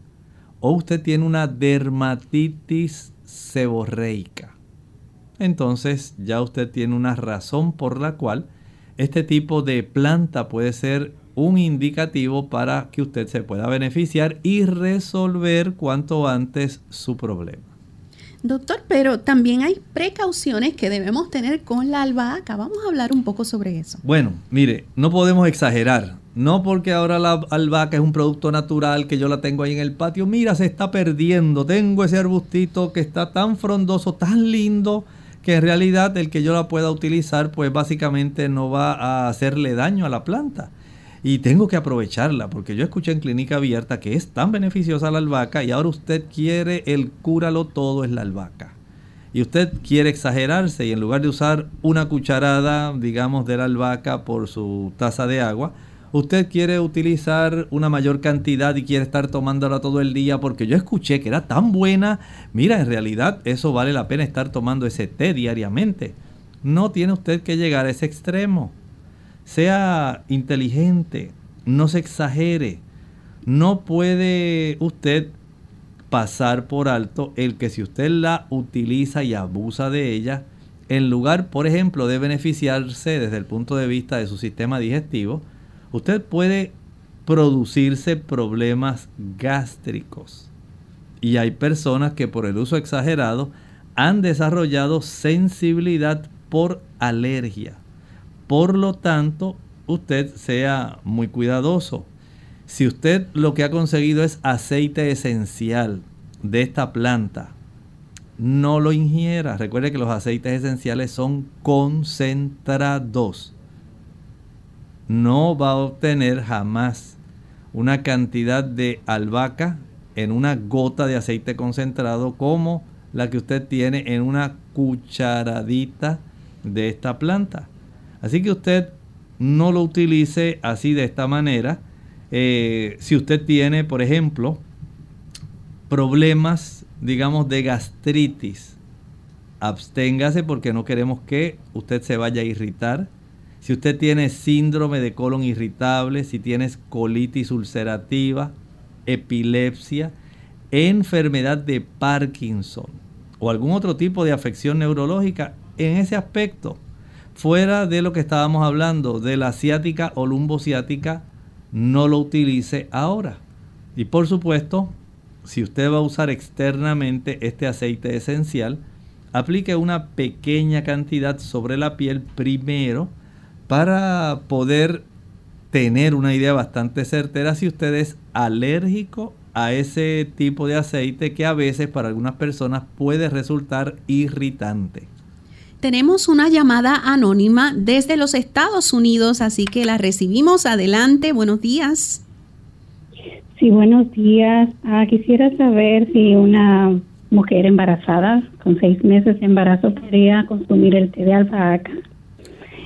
o usted tiene una dermatitis seborreica, entonces ya usted tiene una razón por la cual este tipo de planta puede ser un indicativo para que usted se pueda beneficiar y resolver cuanto antes su problema. Doctor, pero también hay precauciones que debemos tener con la albahaca. Vamos a hablar un poco sobre eso. Bueno, mire, no podemos exagerar. No porque ahora la albahaca es un producto natural que yo la tengo ahí en el patio. Mira, se está perdiendo. Tengo ese arbustito que está tan frondoso, tan lindo, que en realidad el que yo la pueda utilizar, pues básicamente no va a hacerle daño a la planta y tengo que aprovecharla porque yo escuché en clínica abierta que es tan beneficiosa la albahaca y ahora usted quiere el cúralo todo es la albahaca. Y usted quiere exagerarse y en lugar de usar una cucharada, digamos, de la albahaca por su taza de agua, usted quiere utilizar una mayor cantidad y quiere estar tomándola todo el día porque yo escuché que era tan buena. Mira, en realidad eso vale la pena estar tomando ese té diariamente. No tiene usted que llegar a ese extremo sea inteligente, no se exagere. No puede usted pasar por alto el que si usted la utiliza y abusa de ella, en lugar, por ejemplo, de beneficiarse desde el punto de vista de su sistema digestivo, usted puede producirse problemas gástricos. Y hay personas que por el uso exagerado han desarrollado sensibilidad por alergia. Por lo tanto, usted sea muy cuidadoso. Si usted lo que ha conseguido es aceite esencial de esta planta, no lo ingiera. Recuerde que los aceites esenciales son concentrados. No va a obtener jamás una cantidad de albahaca en una gota de aceite concentrado como la que usted tiene en una cucharadita de esta planta. Así que usted no lo utilice así de esta manera. Eh, si usted tiene, por ejemplo, problemas, digamos, de gastritis, absténgase porque no queremos que usted se vaya a irritar. Si usted tiene síndrome de colon irritable, si tienes colitis ulcerativa, epilepsia, enfermedad de Parkinson o algún otro tipo de afección neurológica, en ese aspecto Fuera de lo que estábamos hablando de la asiática o lumbociática, no lo utilice ahora. Y por supuesto, si usted va a usar externamente este aceite esencial, aplique una pequeña cantidad sobre la piel primero para poder tener una idea bastante certera si usted es alérgico a ese tipo de aceite que a veces para algunas personas puede resultar irritante. Tenemos una llamada anónima desde los Estados Unidos, así que la recibimos. Adelante, buenos días. Sí, buenos días. Ah, quisiera saber si una mujer embarazada con seis meses de embarazo podría consumir el té de albahaca.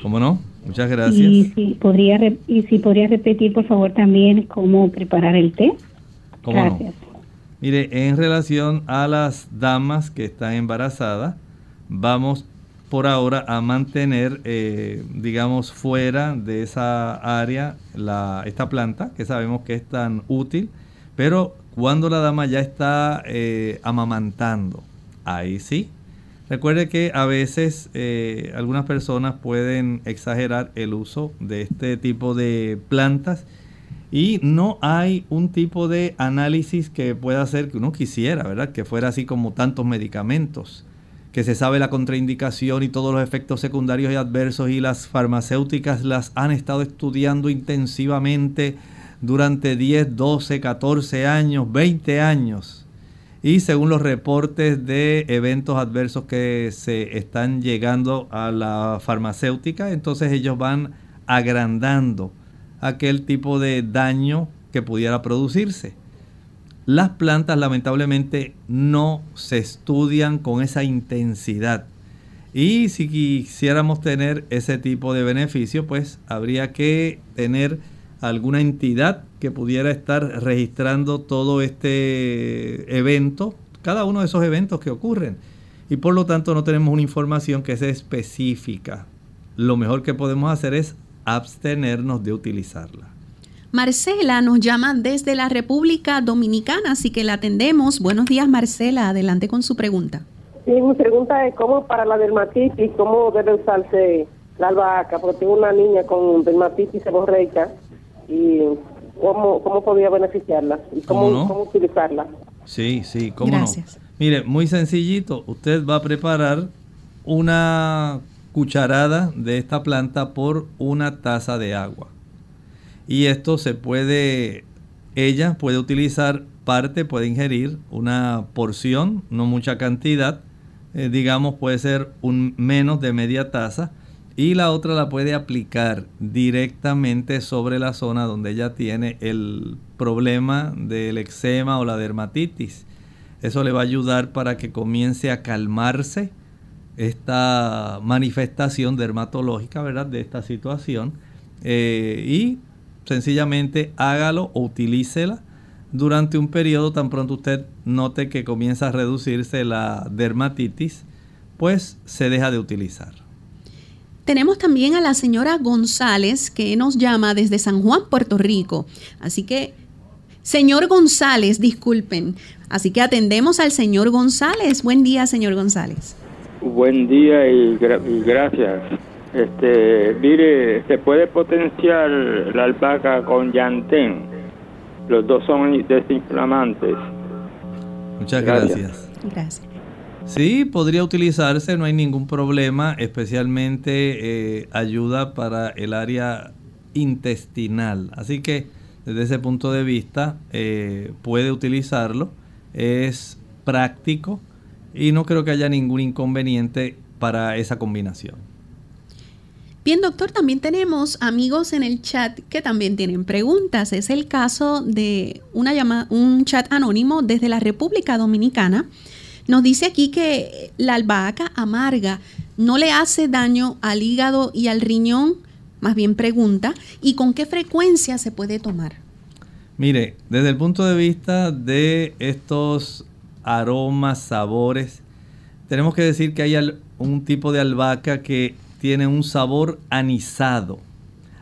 ¿Cómo no? Muchas gracias. Y si podría, y si podría repetir, por favor, también cómo preparar el té. ¿Cómo gracias. Mire, en relación a las damas que están embarazadas, vamos por ahora a mantener, eh, digamos, fuera de esa área la, esta planta, que sabemos que es tan útil, pero cuando la dama ya está eh, amamantando, ahí sí. Recuerde que a veces eh, algunas personas pueden exagerar el uso de este tipo de plantas y no hay un tipo de análisis que pueda hacer que uno quisiera, ¿verdad? Que fuera así como tantos medicamentos que se sabe la contraindicación y todos los efectos secundarios y adversos y las farmacéuticas las han estado estudiando intensivamente durante 10, 12, 14 años, 20 años. Y según los reportes de eventos adversos que se están llegando a la farmacéutica, entonces ellos van agrandando aquel tipo de daño que pudiera producirse. Las plantas lamentablemente no se estudian con esa intensidad. Y si quisiéramos tener ese tipo de beneficio, pues habría que tener alguna entidad que pudiera estar registrando todo este evento, cada uno de esos eventos que ocurren. Y por lo tanto no tenemos una información que sea específica. Lo mejor que podemos hacer es abstenernos de utilizarla. Marcela nos llama desde la República Dominicana, así que la atendemos. Buenos días, Marcela. Adelante con su pregunta. Sí, mi pregunta es cómo para la dermatitis, cómo debe usarse la albahaca, porque tengo una niña con dermatitis seborreica y cómo, cómo podría beneficiarla y cómo, ¿Cómo, utilizarla. Sí, sí, cómo Gracias. Mire, muy sencillito, usted va a preparar una cucharada de esta planta por una taza de agua. Y esto se puede, ella puede utilizar parte, puede ingerir una porción, no mucha cantidad, eh, digamos puede ser un menos de media taza, y la otra la puede aplicar directamente sobre la zona donde ella tiene el problema del eczema o la dermatitis. Eso le va a ayudar para que comience a calmarse esta manifestación dermatológica, ¿verdad? De esta situación. Eh, y sencillamente hágalo o utilícela durante un periodo tan pronto usted note que comienza a reducirse la dermatitis, pues se deja de utilizar. Tenemos también a la señora González que nos llama desde San Juan, Puerto Rico. Así que, señor González, disculpen. Así que atendemos al señor González. Buen día, señor González. Buen día y, gracias. Este, mire, se puede potenciar la alpaca con llantén. Los dos son desinflamantes. Muchas gracias. Gracias. Sí, podría utilizarse, no hay ningún problema, especialmente eh, ayuda para el área intestinal. Así que desde ese punto de vista eh, puede utilizarlo, es práctico y no creo que haya ningún inconveniente para esa combinación. Bien, doctor, también tenemos amigos en el chat que también tienen preguntas. Es el caso de una un chat anónimo desde la República Dominicana. Nos dice aquí que la albahaca amarga no le hace daño al hígado y al riñón. Más bien pregunta, ¿y con qué frecuencia se puede tomar? Mire, desde el punto de vista de estos aromas, sabores. Tenemos que decir que hay un tipo de albahaca que tiene un sabor anisado.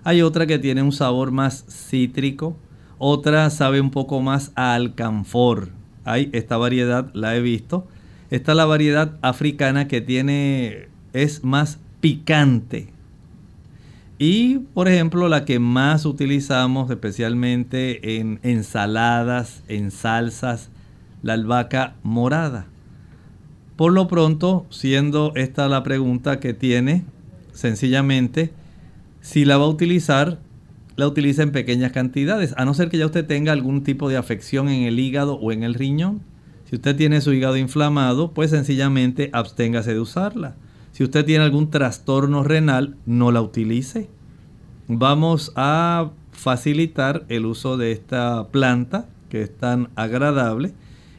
Hay otra que tiene un sabor más cítrico. Otra sabe un poco más a alcanfor. Hay esta variedad, la he visto. Está la variedad africana que tiene es más picante. Y por ejemplo, la que más utilizamos especialmente en ensaladas, en salsas, la albahaca morada. Por lo pronto, siendo esta la pregunta que tiene, sencillamente, si la va a utilizar, la utiliza en pequeñas cantidades, a no ser que ya usted tenga algún tipo de afección en el hígado o en el riñón. Si usted tiene su hígado inflamado, pues sencillamente absténgase de usarla. Si usted tiene algún trastorno renal, no la utilice. Vamos a facilitar el uso de esta planta que es tan agradable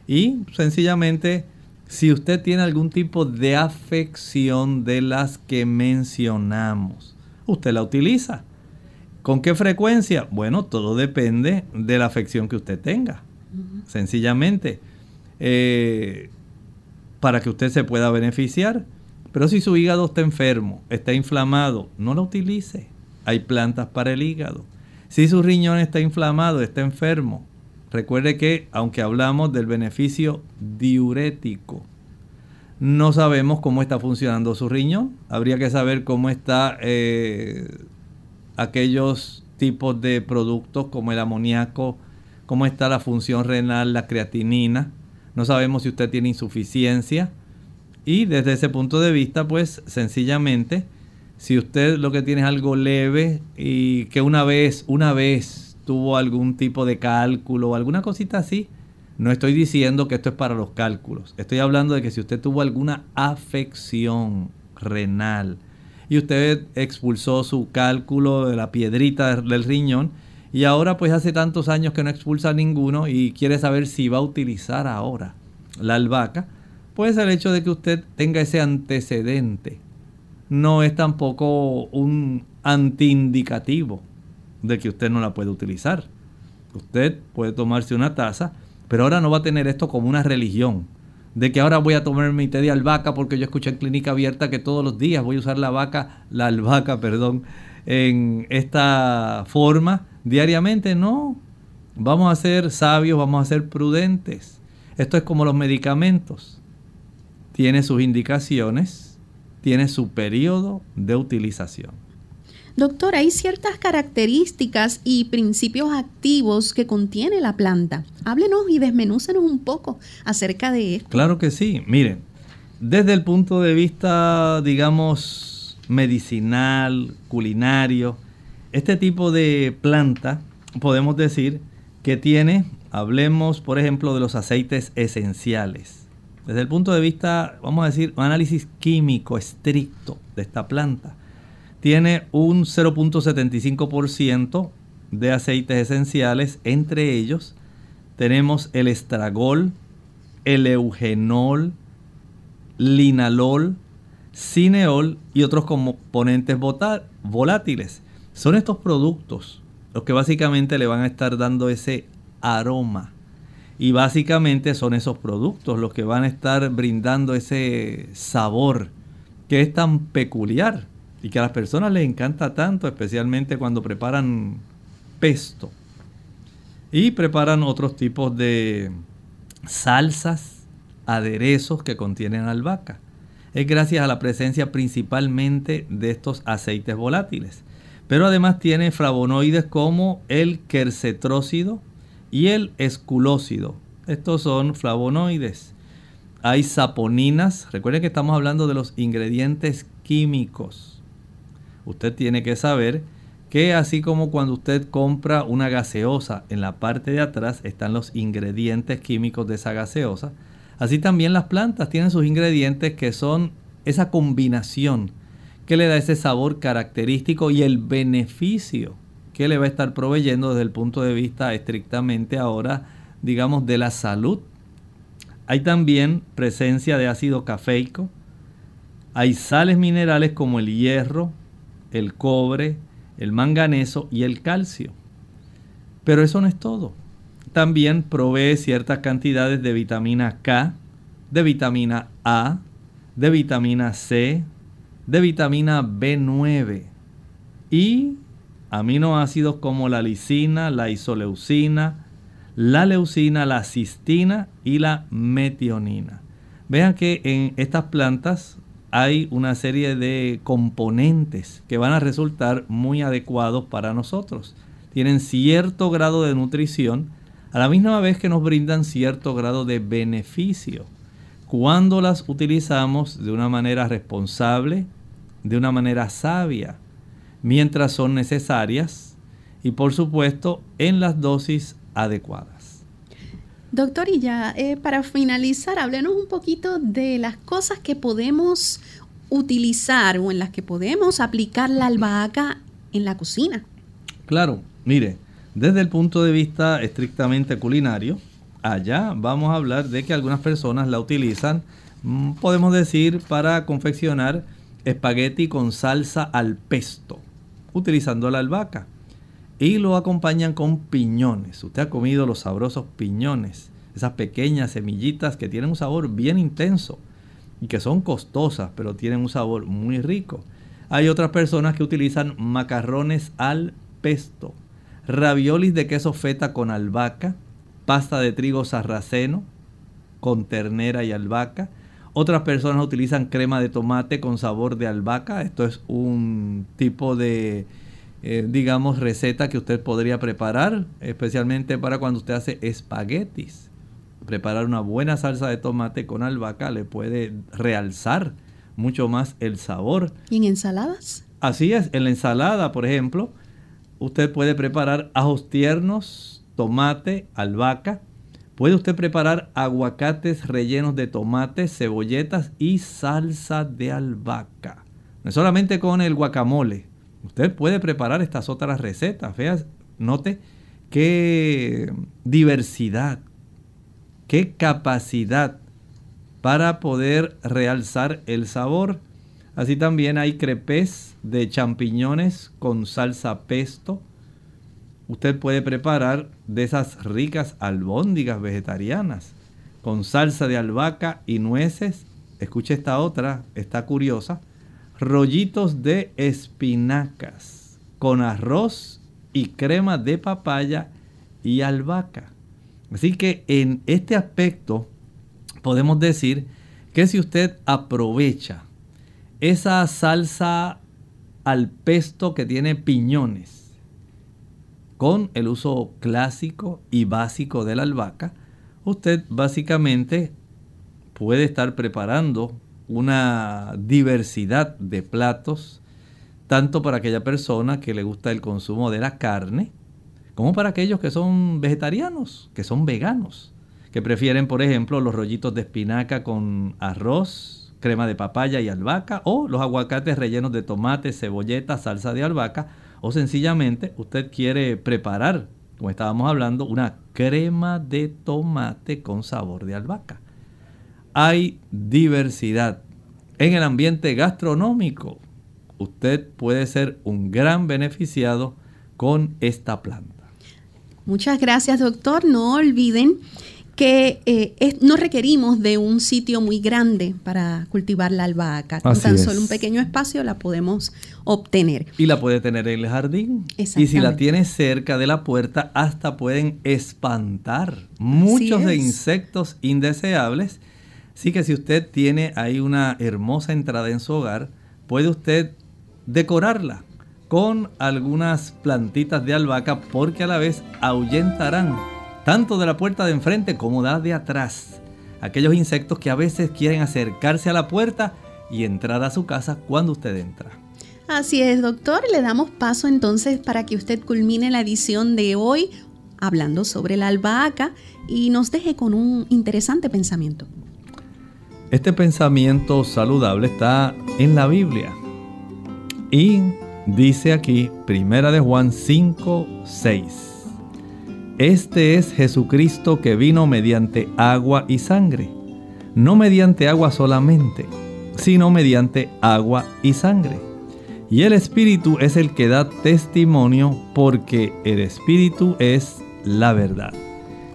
y sencillamente, si usted tiene algún tipo de afección de las que mencionamos, usted la utiliza. ¿Con qué frecuencia? Bueno, todo depende de la afección que usted tenga. Sencillamente, eh, para que usted se pueda beneficiar. Pero si su hígado está enfermo, está inflamado, no la utilice. Hay plantas para el hígado. Si su riñón está inflamado, está enfermo, Recuerde que aunque hablamos del beneficio diurético, no sabemos cómo está funcionando su riñón. Habría que saber cómo está eh, aquellos tipos de productos como el amoníaco, cómo está la función renal, la creatinina. No sabemos si usted tiene insuficiencia. Y desde ese punto de vista, pues sencillamente, si usted lo que tiene es algo leve y que una vez, una vez tuvo algún tipo de cálculo o alguna cosita así, no estoy diciendo que esto es para los cálculos. Estoy hablando de que si usted tuvo alguna afección renal y usted expulsó su cálculo de la piedrita del riñón y ahora pues hace tantos años que no expulsa ninguno y quiere saber si va a utilizar ahora la albahaca, pues el hecho de que usted tenga ese antecedente no es tampoco un antiindicativo de que usted no la puede utilizar. Usted puede tomarse una taza, pero ahora no va a tener esto como una religión. De que ahora voy a tomar mi té de albahaca porque yo escuché en clínica abierta que todos los días voy a usar la vaca, la albahaca, perdón, en esta forma diariamente. No, vamos a ser sabios, vamos a ser prudentes. Esto es como los medicamentos. Tiene sus indicaciones, tiene su periodo de utilización. Doctor, hay ciertas características y principios activos que contiene la planta. Háblenos y desmenúcenos un poco acerca de esto. Claro que sí. Miren, desde el punto de vista, digamos, medicinal, culinario, este tipo de planta podemos decir que tiene, hablemos por ejemplo de los aceites esenciales. Desde el punto de vista, vamos a decir, un análisis químico estricto de esta planta, tiene un 0.75% de aceites esenciales, entre ellos tenemos el estragol, el eugenol, linalol, cineol y otros componentes volátiles. Son estos productos los que básicamente le van a estar dando ese aroma. Y básicamente son esos productos los que van a estar brindando ese sabor que es tan peculiar y que a las personas les encanta tanto, especialmente cuando preparan pesto. Y preparan otros tipos de salsas, aderezos que contienen albahaca. Es gracias a la presencia principalmente de estos aceites volátiles. Pero además tiene flavonoides como el quercetrócido y el esculócido. Estos son flavonoides. Hay saponinas. Recuerden que estamos hablando de los ingredientes químicos. Usted tiene que saber que así como cuando usted compra una gaseosa, en la parte de atrás están los ingredientes químicos de esa gaseosa, así también las plantas tienen sus ingredientes que son esa combinación que le da ese sabor característico y el beneficio que le va a estar proveyendo desde el punto de vista estrictamente ahora, digamos, de la salud. Hay también presencia de ácido cafeico, hay sales minerales como el hierro, el cobre, el manganeso y el calcio. Pero eso no es todo. También provee ciertas cantidades de vitamina K, de vitamina A, de vitamina C, de vitamina B9 y aminoácidos como la lisina, la isoleucina, la leucina, la cistina y la metionina. Vean que en estas plantas hay una serie de componentes que van a resultar muy adecuados para nosotros. Tienen cierto grado de nutrición, a la misma vez que nos brindan cierto grado de beneficio. Cuando las utilizamos de una manera responsable, de una manera sabia, mientras son necesarias y por supuesto en las dosis adecuadas. Doctor, y ya eh, para finalizar, háblenos un poquito de las cosas que podemos utilizar o en las que podemos aplicar la albahaca en la cocina. Claro, mire, desde el punto de vista estrictamente culinario, allá vamos a hablar de que algunas personas la utilizan, mm, podemos decir, para confeccionar espagueti con salsa al pesto, utilizando la albahaca. Y lo acompañan con piñones. Usted ha comido los sabrosos piñones, esas pequeñas semillitas que tienen un sabor bien intenso y que son costosas, pero tienen un sabor muy rico. Hay otras personas que utilizan macarrones al pesto, raviolis de queso feta con albahaca, pasta de trigo sarraceno con ternera y albahaca, otras personas utilizan crema de tomate con sabor de albahaca. Esto es un tipo de, eh, digamos, receta que usted podría preparar, especialmente para cuando usted hace espaguetis. Preparar una buena salsa de tomate con albahaca le puede realzar mucho más el sabor. ¿Y en ensaladas? Así es, en la ensalada, por ejemplo, usted puede preparar ajos tiernos, tomate, albahaca, Puede usted preparar aguacates rellenos de tomates, cebolletas y salsa de albahaca. No solamente con el guacamole. Usted puede preparar estas otras recetas. Veas, note qué diversidad, qué capacidad para poder realzar el sabor. Así también hay crepes de champiñones con salsa pesto usted puede preparar de esas ricas albóndigas vegetarianas con salsa de albahaca y nueces. Escuche esta otra, está curiosa. Rollitos de espinacas con arroz y crema de papaya y albahaca. Así que en este aspecto podemos decir que si usted aprovecha esa salsa al pesto que tiene piñones. Con el uso clásico y básico de la albahaca, usted básicamente puede estar preparando una diversidad de platos, tanto para aquella persona que le gusta el consumo de la carne, como para aquellos que son vegetarianos, que son veganos, que prefieren, por ejemplo, los rollitos de espinaca con arroz, crema de papaya y albahaca, o los aguacates rellenos de tomate, cebolleta, salsa de albahaca, o sencillamente usted quiere preparar, como estábamos hablando, una crema de tomate con sabor de albahaca. Hay diversidad en el ambiente gastronómico. Usted puede ser un gran beneficiado con esta planta. Muchas gracias, doctor. No olviden que eh, no requerimos de un sitio muy grande para cultivar la albahaca. Con tan solo un pequeño espacio la podemos obtener. Y la puede tener en el jardín. Y si la tiene cerca de la puerta, hasta pueden espantar muchos de insectos indeseables. Así que si usted tiene ahí una hermosa entrada en su hogar, puede usted decorarla con algunas plantitas de albahaca porque a la vez ahuyentarán tanto de la puerta de enfrente como de de atrás. Aquellos insectos que a veces quieren acercarse a la puerta y entrar a su casa cuando usted entra. Así es, doctor. Le damos paso entonces para que usted culmine la edición de hoy hablando sobre la albahaca y nos deje con un interesante pensamiento. Este pensamiento saludable está en la Biblia y Dice aquí, Primera de Juan 5, 6. Este es Jesucristo que vino mediante agua y sangre, no mediante agua solamente, sino mediante agua y sangre. Y el Espíritu es el que da testimonio porque el Espíritu es la verdad.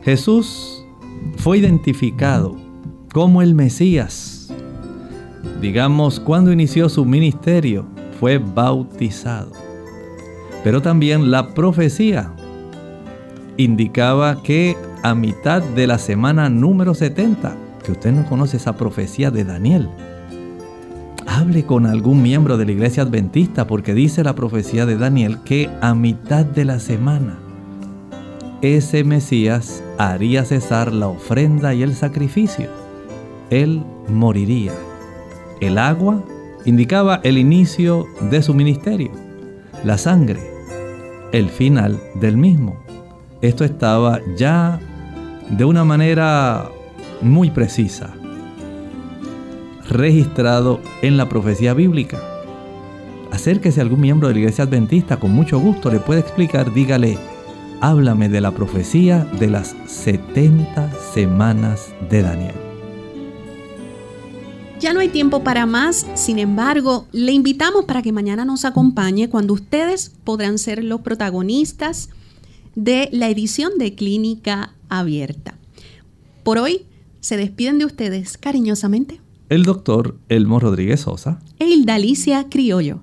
Jesús fue identificado como el Mesías. Digamos, cuando inició su ministerio, fue bautizado. Pero también la profecía indicaba que a mitad de la semana número 70, que usted no conoce esa profecía de Daniel, hable con algún miembro de la iglesia adventista porque dice la profecía de Daniel que a mitad de la semana ese Mesías haría cesar la ofrenda y el sacrificio. Él moriría. El agua indicaba el inicio de su ministerio. La sangre, el final del mismo. Esto estaba ya de una manera muy precisa, registrado en la profecía bíblica. Acérquese a algún miembro de la iglesia adventista, con mucho gusto le puede explicar, dígale, háblame de la profecía de las 70 semanas de Daniel. Ya no hay tiempo para más, sin embargo, le invitamos para que mañana nos acompañe cuando ustedes podrán ser los protagonistas de la edición de Clínica Abierta. Por hoy, se despiden de ustedes cariñosamente. El doctor Elmo Rodríguez Sosa. E Hilda Alicia Criollo.